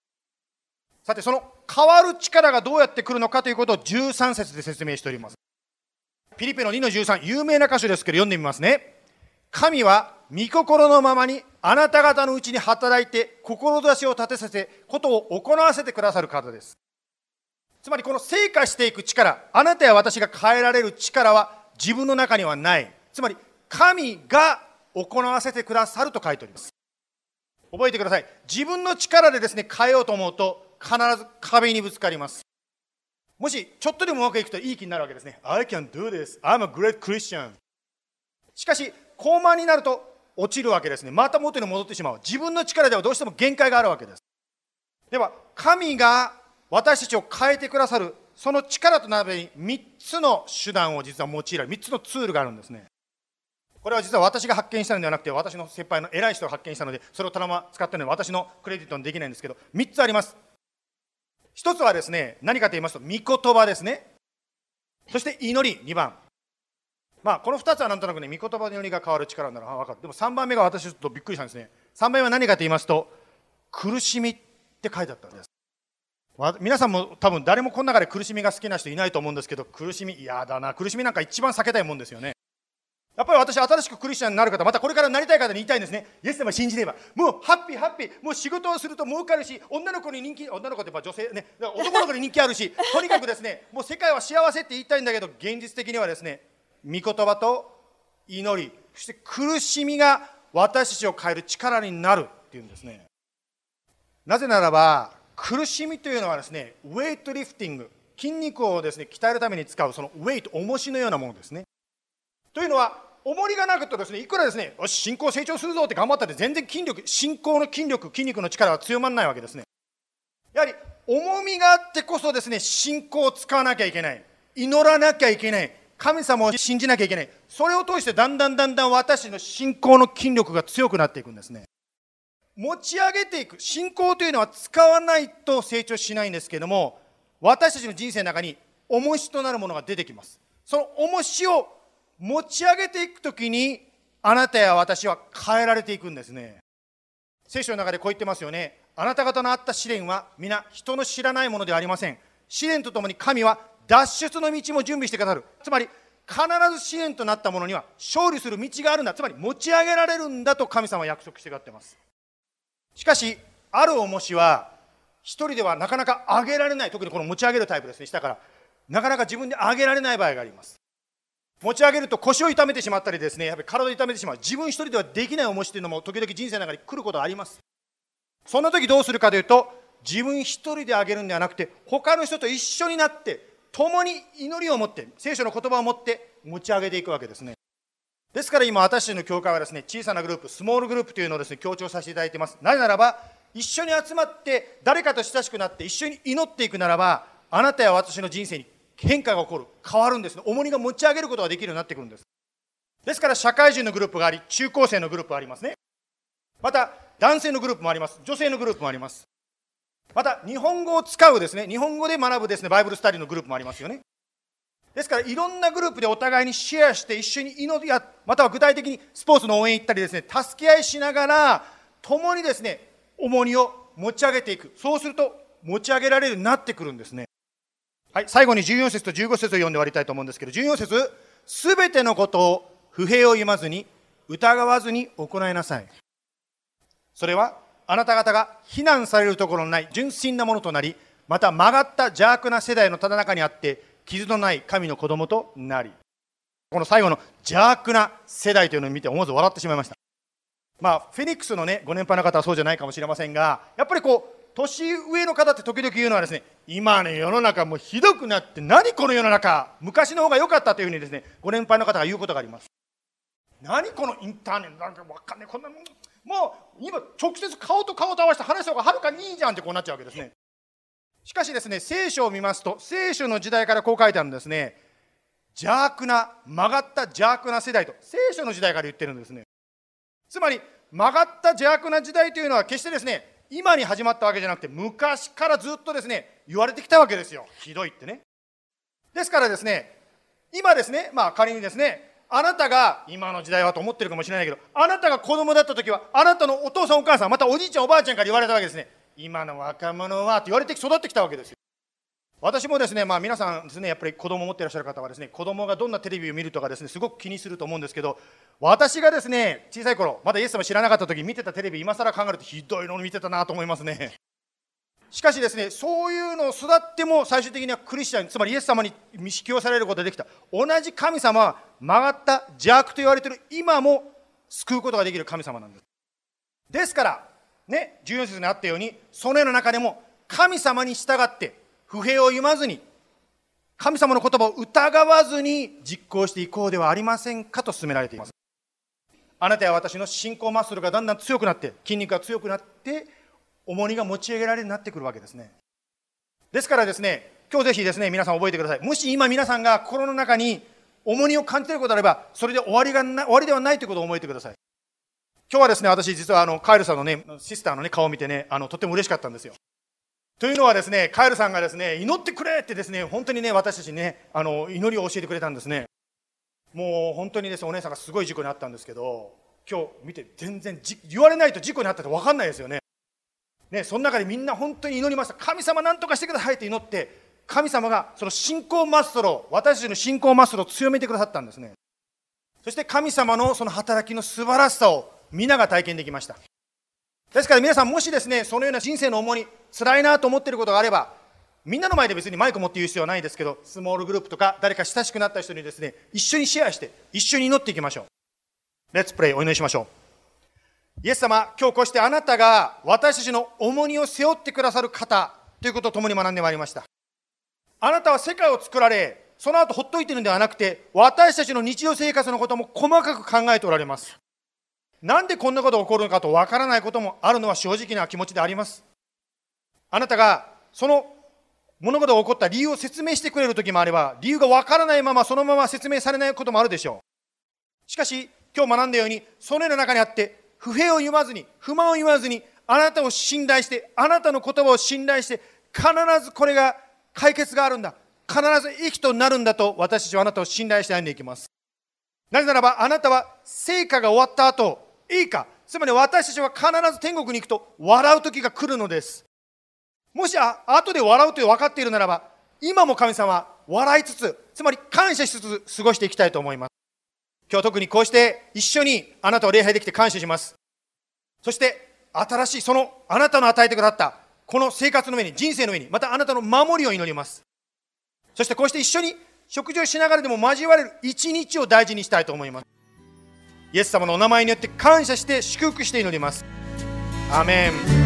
さて、その変わる力がどうやって来るのかということを13節で説明しております。ピリピの2の13、有名な箇所ですけど読んでみますね。神は御心のままにあなた方のうちに働いて志を立てさせ、ことを行わせてくださる方です。つまりこの成果していく力、あなたや私が変えられる力は自分の中にはない。つまり神が行わせてくださると書いております。覚えてください。自分の力でですね、変えようと思うと、必ず壁にぶつかります。もし、ちょっとでもうまくいくといい気になるわけですね。I can do this. I'm a great Christian. しかし、高慢になると落ちるわけですね。また元に戻ってしまう。自分の力ではどうしても限界があるわけです。では、神が私たちを変えてくださる、その力となるべに3つの手段を実は用いられる、3つのツールがあるんですね。これは実は私が発見したのではなくて、私の先輩の偉い人が発見したので、それをたまま使ってるので、私のクレジットにできないんですけど、3つあります。1つはですね、何かと言いますと、御言葉ですね。そして祈り、2番。まあ、この2つはなんとなくね、御言葉の祈りが変わる力なら分かる。でも3番目が私ちょっとびっくりしたんですね。3番目は何かと言いますと、苦しみって書いてあったんです。皆さんも多分誰もこの中で苦しみが好きな人いないと思うんですけど、苦しみ、嫌だな、苦しみなんか一番避けたいもんですよね。やっぱり私、新しくクリスチャンになる方、またこれからなりたい方に言いたいんですね。イエス様信じれば。もうハッピーハッピー。もう仕事をすると儲かるし、女の子に人気、女の子ってやっぱ女性ね、男の子に人気あるし、とにかくですね、もう世界は幸せって言いたいんだけど、現実的にはですね、御言葉と祈り、そして苦しみが私たちを変える力になるっていうんですねなぜならば苦しみというのはですねウェイトリフティング筋肉をですね鍛えるために使うそのウェイト重しのようなものですねというのは重りがなくとですねいくらですねよし進行成長するぞって頑張ったって全然筋力進行の筋力筋肉の力は強まらないわけですね。やはり重みがあってこそですね信仰を使わなきゃいけない。祈らなきゃいけない。神様を信じなきゃいけない。それを通してだんだんだんだん私の信仰の筋力が強くなっていくんですね。持ち上げていく。信仰というのは使わないと成長しないんですけども私たちの人生の中に重しとなるものが出てきます。その重しを持ち上げていくときにあなたや私は変えられていくんですね。聖書の中でこう言ってますよね。あなた方のあった試練は皆人の知らないものではありません。試練とともに神は脱出の道も準備してくださる。つまり必ず試練となったものには勝利する道があるんだ。つまり持ち上げられるんだと神様は約束してくださってます。しかしある重しは一人ではなかなか上げられない。特にこの持ち上げるタイプですね。下から。なかなか自分で上げられない場合があります。持ち上げると腰を痛めてしまったりですねやっぱり体を痛めてしまう。自分一人ではできない重しというのも時々人生の中に来ることがあります。そんな時どうするかというと自分一人で上げるんではなくて他の人と一緒になって共に祈りを持って聖書の言葉を持って持ち上げていくわけですね。ですから今私たちの教会はですね小さなグループスモールグループというのをですね強調させていただいています。なぜならば一緒に集まって誰かと親しくなって一緒に祈っていくならばあなたや私の人生に変化が起こる変わるんですね。重荷が持ち上げることができるようになってくるんです。ですから社会人のグループがあり中高生のグループがありますね。また男性のグループもあります。女性のグループもあります。また日本語を使うですね。日本語で学ぶですね。バイブルスタディのグループもありますよね。ですからいろんなグループでお互いにシェアして一緒に祈りやまたは具体的にスポーツの応援行ったりですね。助け合いしながら共にですね重荷を持ち上げていく。そうすると持ち上げられるようになってくるんですね。はい最後に14節と15節を読んで終わりたいと思うんですけど14節すべてのことを不平を言わずに疑わずに行いなさい。それはあなた方が非難されるところのない純真なものとなりまた曲がった邪悪な世代のただ中にあって傷のない神の子供となり。この最後の邪悪な世代というのを見て思わず笑ってしまいました。まあフェニックスのねご年配の方はそうじゃないかもしれませんがやっぱりこう年上の方って時々言うのはですね今ね世の中もうひどくなって何この世の中昔の方が良かったというふうにですねご年配の方が言うことがあります。何このインターネットなんかわかんないこんなもん。もう今直接顔と顔と合わせて話した方がはるかにいいじゃんってこうなっちゃうわけですね。しかしですね聖書を見ますと聖書の時代からこう書いてあるんですね。邪悪な曲がった邪悪な世代と聖書の時代から言ってるんですね。つまり曲がった邪悪な時代というのは決してですね今に始まったわけじゃなくて昔からずっとですね言われてきたわけですよ。ひどいってね。ですからですね今ですねまあ仮にですねあなたが今の時代はと思ってるかもしれないけどあなたが子供だった時はあなたのお父さんお母さんまたおじいちゃんおばあちゃんから言われたわけですね。今の若者はって言われて育ってきたわけですよ。私もですね、まあ、皆さんですねやっぱり子供を持っていらっしゃる方はですね子供がどんなテレビを見るとかですねすごく気にすると思うんですけど私がですね小さい頃まだイエス様知らなかった時見てたテレビ今更考えるとひどいのを見てたなと思いますね。しかしですねそういうのを育っても最終的にはクリスチャンつまりイエス様に引き寄せられることができた。同じ神様は曲がった邪悪と言われている今も救うことができる神様なんです。ですからね14節にあったようにその世の中でも神様に従って不平を言わずに神様の言葉を疑わずに実行していこうではありませんかと勧められています。あなたや私の信仰マッスルがだんだん強くなって筋肉が強くなって重荷が持ち上げられるようになってくるわけですね。ですからですね今日ぜひですね皆さん覚えてください。もし今皆さんが心の中に重荷を感じていることであればそれで終わりがな終わりではないということを覚えてください。今日はですね私実はあのカエルさんのねシスターのね顔を見てねあのとても嬉しかったんですよ。というのはですねカエルさんがですね祈ってくれってですね本当にね私たちにねあの祈りを教えてくれたんですね。もう本当にですねお姉さんがすごい事故にあったんですけど今日見て全然言われないと事故にあったって分かんないですよね。ね、その中でみんな本当に祈りました。神様何とかしてくださいって祈って神様がその信仰マスルを私たちの信仰マッスルを強めてくださったんですね。そして神様のその働きの素晴らしさを皆が体験できました。ですから皆さんもしですねそのような人生の重荷辛いなと思っていることがあればみんなの前で別にマイク持って言う必要はないですけどスモールグループとか誰か親しくなった人にですね一緒にシェアして一緒に祈っていきましょう Let's pray お祈りしましょうイエス様、今日こうしてあなたが私たちの重荷を背負ってくださる方ということを共に学んでまいりました。あなたは世界を作られ、その後ほっといているのではなくて、私たちの日常生活のことも細かく考えておられます。なんでこんなことが起こるのかとわからないこともあるのは正直な気持ちであります。あなたがその物事が起こった理由を説明してくれる時もあれば、理由がわからないままそのまま説明されないこともあるでしょう。しかし、今日学んだように、そのような中にあって、不平を言わずに、不満を言わずに、あなたを信頼して、あなたの言葉を信頼して、必ずこれが解決があるんだ。必ず生きとなるんだと、私たちはあなたを信頼して歩んでいきます。なぜならば、あなたは成果が終わった後、いいか、つまり私たちは必ず天国に行くと笑う時が来るのです。もしあ後で笑うと分かっているならば、今も神様は笑いつつ、つまり感謝しつつ過ごしていきたいと思います。今日特にこうして一緒にあなたを礼拝できて感謝します。そして新しいそのあなたの与えてくださったこの生活の上に、人生の上に、またあなたの守りを祈ります。そしてこうして一緒に食事をしながらでも交われる一日を大事にしたいと思います。イエス様のお名前によって感謝して祝福して祈ります。アメン。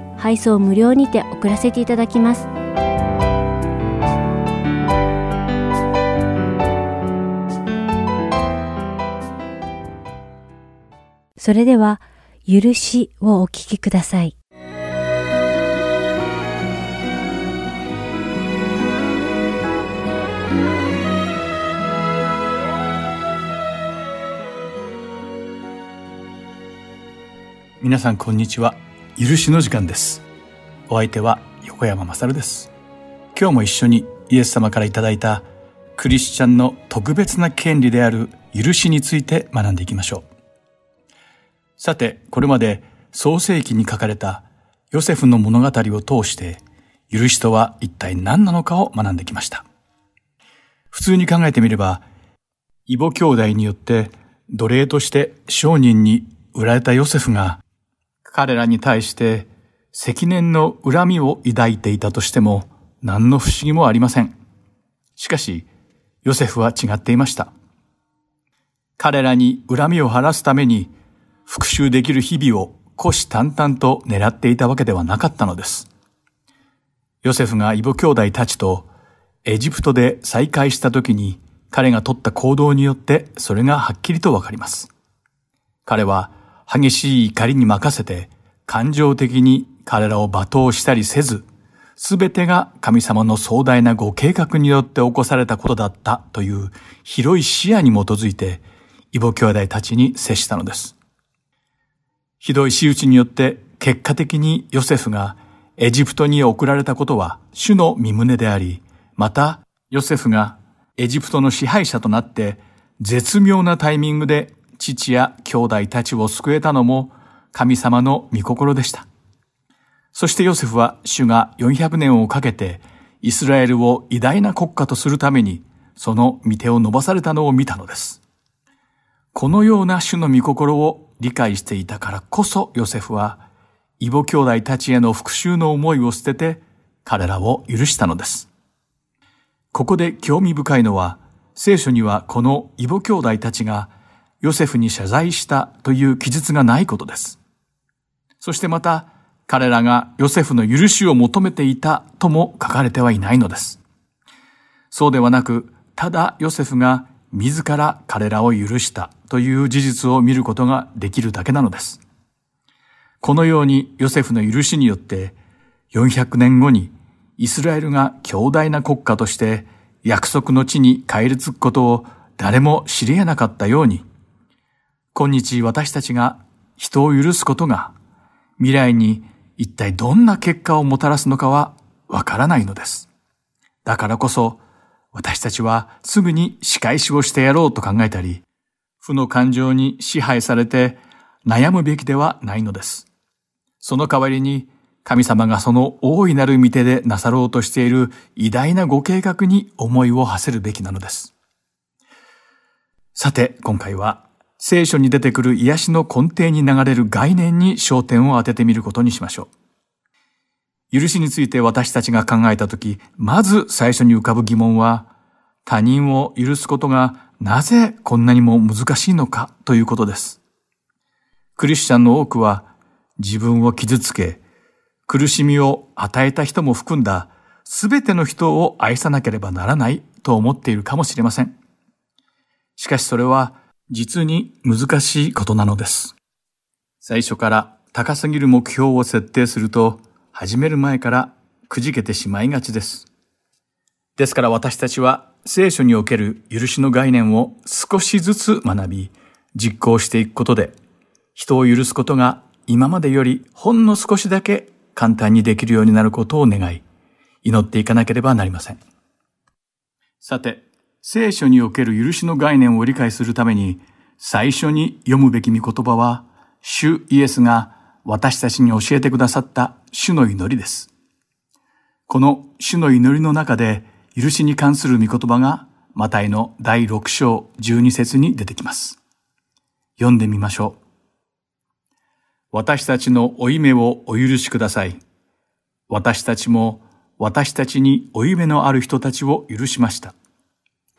配送無料にて送らせていただきます。それでは「許し」をお聞きください。皆さんこんにちは。許しの時間です。お相手は横山まさるです。今日も一緒にイエス様からいただいたクリスチャンの特別な権利である許しについて学んでいきましょう。さてこれまで創世記に書かれたヨセフの物語を通して許しとは一体何なのかを学んできました。普通に考えてみれば異母兄弟によって奴隷として商人に売られたヨセフが彼らに対して積年の恨みを抱いていたとしても何の不思議もありません。しかし、ヨセフは違っていました。彼らに恨みを晴らすために復讐できる日々を虎視眈々と狙っていたわけではなかったのです。ヨセフが異母兄弟たちとエジプトで再会した時に彼が取った行動によってそれがはっきりとわかります。彼は激しい怒りに任せて感情的に彼らを罵倒したりせず、すべてが神様の壮大なご計画によって起こされたことだったという広い視野に基づいて、異母兄弟たちに接したのです。ひどい仕打ちによって結果的にヨセフがエジプトに送られたことは主の身旨であり、またヨセフがエジプトの支配者となって絶妙なタイミングで父や兄弟たちを救えたのも神様の御心でした。そしてヨセフは主が400年をかけてイスラエルを偉大な国家とするためにその御手を伸ばされたのを見たのです。このような主の御心を理解していたからこそヨセフは異母兄弟たちへの復讐の思いを捨てて彼らを許したのです。ここで興味深いのは聖書にはこの異母兄弟たちがヨセフに謝罪したという記述がないことです。そしてまた、彼らがヨセフの許しを求めていたとも書かれてはいないのです。そうではなく、ただヨセフが自ら彼らを許したという事実を見ることができるだけなのです。このようにヨセフの許しによって400年後にイスラエルが強大な国家として約束の地に帰り着くことを誰も知り得なかったように、今日私たちが人を許すことが未来に一体どんな結果をもたらすのかはわからないのです。だからこそ私たちはすぐに仕返しをしてやろうと考えたり、負の感情に支配されて悩むべきではないのです。その代わりに神様がその大いなる御手でなさろうとしている偉大なご計画に思いを馳せるべきなのです。さて、今回は聖書に出てくる癒しの根底に流れる概念に焦点を当ててみることにしましょう。許しについて私たちが考えたとき、まず最初に浮かぶ疑問は、他人を許すことがなぜこんなにも難しいのかということです。クリスチャンの多くは自分を傷つけ、苦しみを与えた人も含んだ全ての人を愛さなければならないと思っているかもしれません。しかしそれは実に難しいことなのです。最初から高すぎる目標を設定すると始める前からくじけてしまいがちです。ですから私たちは聖書における許しの概念を少しずつ学び、実行していくことで、人を許すことが今までよりほんの少しだけ簡単にできるようになることを願い、祈っていかなければなりません。さて、聖書における許しの概念を理解するために、最初に読むべき御言葉は、主イエスが私たちに教えてくださった主の祈りです。この主の祈りの中で、許しに関する御言葉が、マタイの第6章12節に出てきます。読んでみましょう。私たちの負い目をお許しください。私たちも私たちに負い目のある人たちを許しました。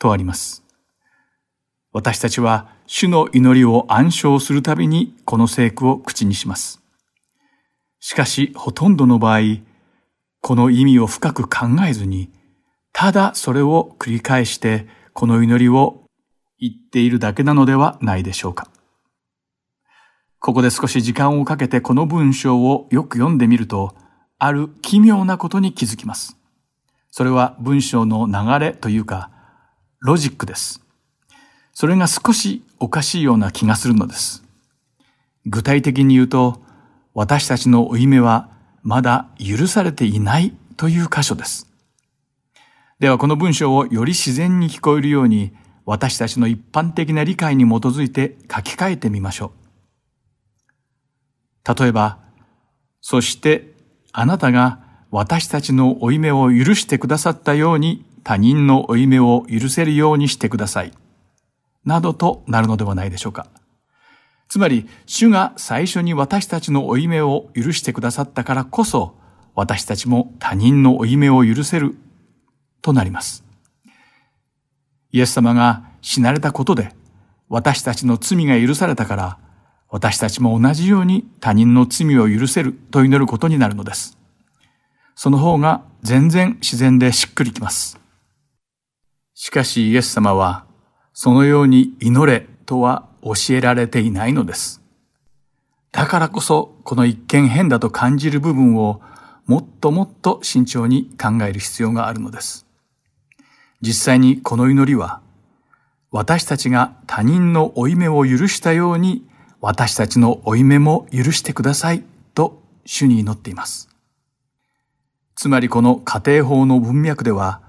とあります。私たちは主の祈りを暗唱するたびにこの聖句を口にします。しかしほとんどの場合、この意味を深く考えずにただそれを繰り返してこの祈りを言っているだけなのではないでしょうか。ここで少し時間をかけてこの文章をよく読んでみると、ある奇妙なことに気づきます。それは文章の流れというか、ロジックです。それが少しおかしいような気がするのです。具体的に言うと、私たちの負い目はまだ許されていないという箇所です。ではこの文章をより自然に聞こえるように私たちの一般的な理解に基づいて書き換えてみましょう。例えば、そしてあなたが私たちの負い目を許してくださったように他人の負い目を許せるようにしてください。などとなるのではないでしょうか。つまり、主が最初に私たちの負い目を許してくださったからこそ、私たちも他人の負い目を許せるとなります。イエス様が死なれたことで私たちの罪が許されたから私たちも同じように他人の罪を許せると祈ることになるのです。その方が全然自然でしっくりきます。しかしイエス様はそのように祈れとは教えられていないのです。だからこそこの一見変だと感じる部分をもっともっと慎重に考える必要があるのです。実際にこの祈りは、私たちが他人の負い目を許したように、私たちの負い目も許してくださいと主に祈っています。つまりこの家庭法の文脈では、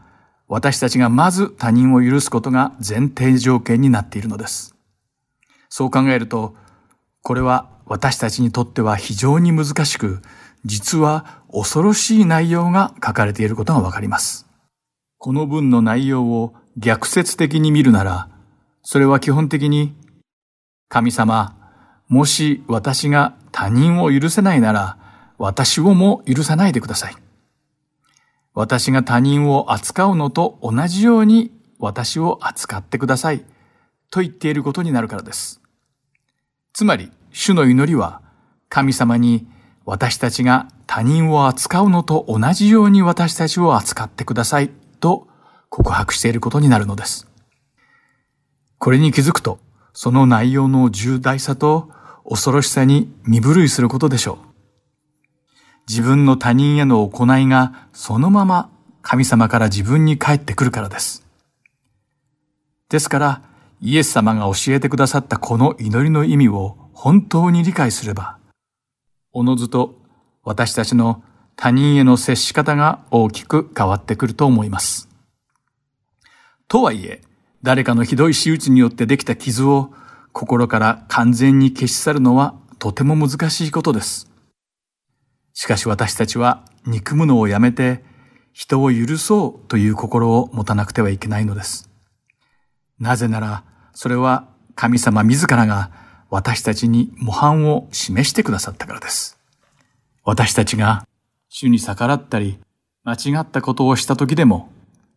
私たちがまず他人を許すことが前提条件になっているのです。そう考えると、これは私たちにとっては非常に難しく、実は恐ろしい内容が書かれていることがわかります。この文の内容を逆説的に見るなら、それは基本的に、神様、もし私が他人を許せないなら、私をも許さないでください。私が他人を扱うのと同じように私を扱ってください。と言っていることになるからです。つまり、主の祈りは、神様に私たちが他人を扱うのと同じように私たちを扱ってくださいと告白していることになるのです。これに気づくと、その内容の重大さと恐ろしさに身震いすることでしょう。自分の他人への行いがそのまま神様から自分に返ってくるからです。ですから、イエス様が教えてくださったこの祈りの意味を本当に理解すれば、おのずと私たちの他人への接し方が大きく変わってくると思います。とはいえ、誰かのひどい仕打ちによってできた傷を心から完全に消し去るのはとても難しいことです。しかし私たちは憎むのをやめて人を許そうという心を持たなくてはいけないのです。なぜなら、それは神様自らが私たちに模範を示してくださったからです。私たちが主に逆らったり、間違ったことをした時でも、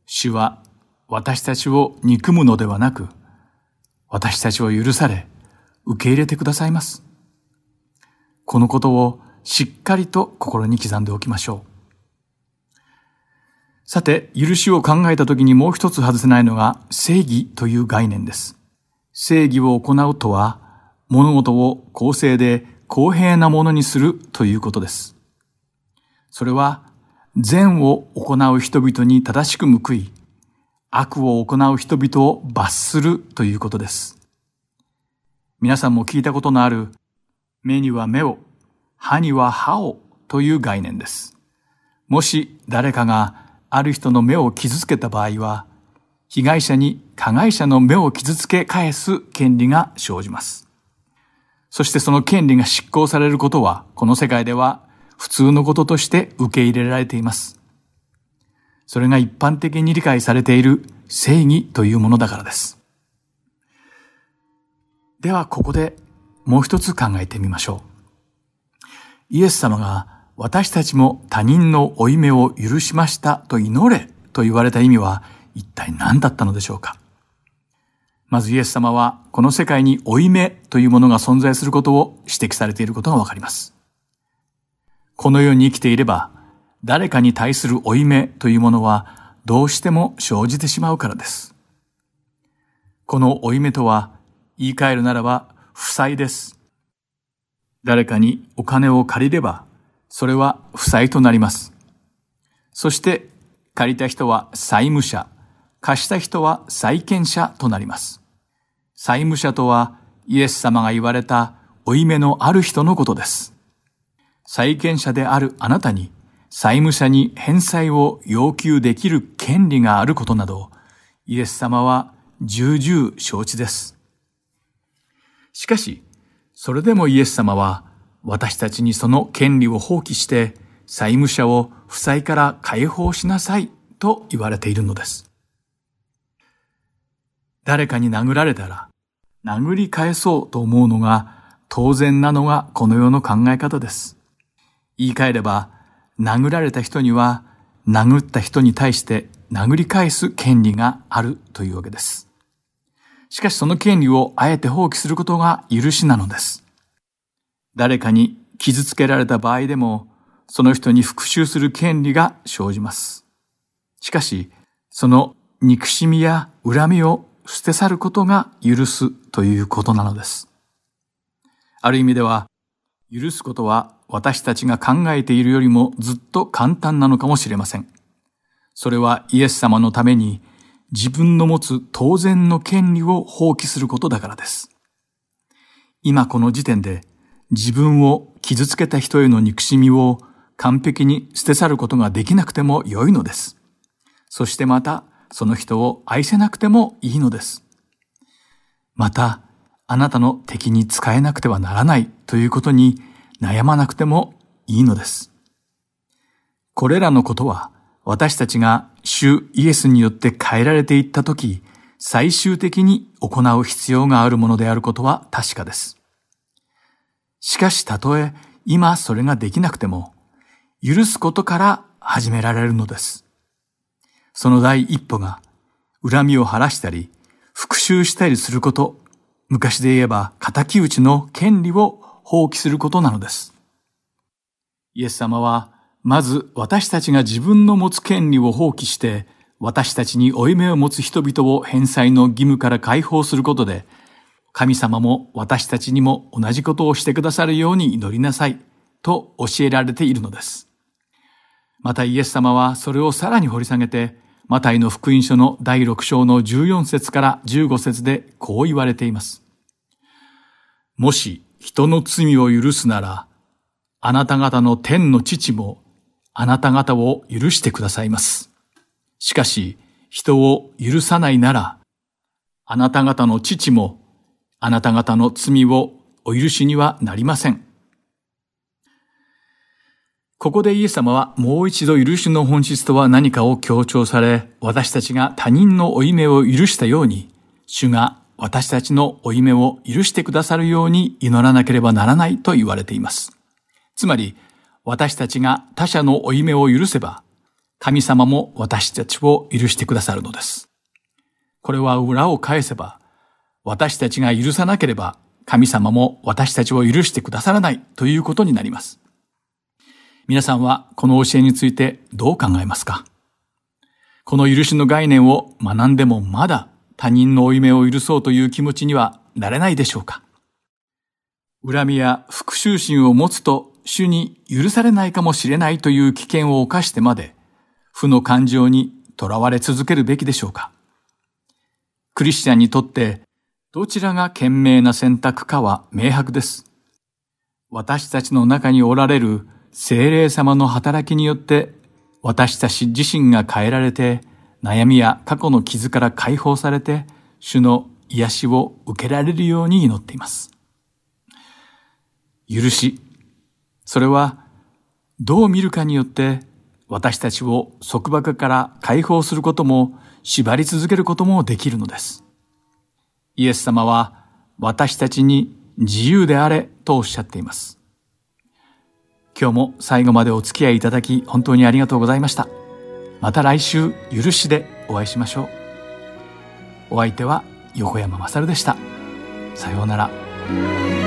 主は私たちを憎むのではなく、私たちを許され、受け入れてくださいます。このことをしっかりと心に刻んでおきましょう。さて、許しを考えた時にもう一つ外せないのが正義という概念です。正義を行うとは、物事を公正で公平なものにするということです。それは善を行う人々に正しく報い、悪を行う人々を罰するということです。皆さんも聞いたことのある、目には目を、歯には歯をという概念です。もし誰かがある人の目を傷つけた場合は、被害者に加害者の目を傷つけ返す権利が生じます。そしてその権利が執行されることは、この世界では普通のこととして受け入れられています。それが一般的に理解されている正義というものだからです。ではここでもう一つ考えてみましょう。イエス様が私たちも他人の負い目を許しましたと祈れと言われた意味は一体何だったのでしょうかまずイエス様はこの世界に負い目というものが存在することを指摘されていることがわかります。この世に生きていれば、誰かに対する負い目というものはどうしても生じてしまうからです。この負い目とは、言い換えるならば、負債です。誰かにお金を借りれば、それは負債となります。そして、借りた人は債務者、貸した人は債権者となります。債務者とは、イエス様が言われた負い目のある人のことです。債権者であるあなたに債務者に返済を要求できる権利があることなど、イエス様は重々承知です。しかし、それでもイエス様は私たちにその権利を放棄して債務者を負債から解放しなさいと言われているのです。誰かに殴られたら殴り返そうと思うのが当然なのがこの世の考え方です。言い換えれば、殴られた人には、殴った人に対して殴り返す権利があるというわけです。しかしその権利をあえて放棄することが許しなのです。誰かに傷つけられた場合でも、その人に復讐する権利が生じます。しかし、その憎しみや恨みを捨て去ることが許すということなのです。ある意味では、許すことは私たちが考えているよりもずっと簡単なのかもしれません。それはイエス様のために自分の持つ当然の権利を放棄することだからです。今この時点で自分を傷つけた人への憎しみを完璧に捨て去ることができなくても良いのです。そしてまたその人を愛せなくてもいいのです。また、あなたの敵に使えなくてはならないということに悩まなくてもいいのです。これらのことは私たちが主イエスによって変えられていったとき、最終的に行う必要があるものであることは確かです。しかしたとえ今それができなくても、許すことから始められるのです。その第一歩が、恨みを晴らしたり、復讐したりすること、昔で言えば仇討ちの権利を放棄することなのです。イエス様は、まず私たちが自分の持つ権利を放棄して、私たちに負い目を持つ人々を返済の義務から解放することで、神様も私たちにも同じことをしてくださるように祈りなさい、と教えられているのです。またイエス様はそれをさらに掘り下げて、マタイの福音書の第6章の14節から15節でこう言われています。もし人の罪を許すなら、あなた方の天の父もあなた方を許してくださいます。しかし、人を許さないなら、あなた方の父もあなた方の罪をお許しにはなりません。ここでイエス様はもう一度許しの本質とは何かを強調され、私たちが他人の負い目を許したように、主が私たちの負い目を許してくださるように祈らなければならないと言われています。つまり、私たちが他者の負い目を許せば、神様も私たちを許してくださるのです。これは裏を返せば、私たちが許さなければ、神様も私たちを許してくださらないということになります。皆さんはこの教えについてどう考えますか？この許しの概念を学んでもまだ他人の負い目を許そうという気持ちにはなれないでしょうか？恨みや復讐心を持つと主に許されないかもしれないという危険を冒してまで負の感情にとらわれ続けるべきでしょうかクリスチャンにとってどちらが賢明な選択かは明白です。私たちの中におられる精霊様の働きによって私たち自身が変えられて悩みや過去の傷から解放されて主の癒しを受けられるように祈っています。許し。それはどう見るかによって私たちを束縛から解放することも縛り続けることもできるのです。イエス様は私たちに自由であれとおっしゃっています。今日も最後までお付き合いいただき本当にありがとうございました。また来週、許しでお会いしましょう。お相手は横山まさるでした。さようなら。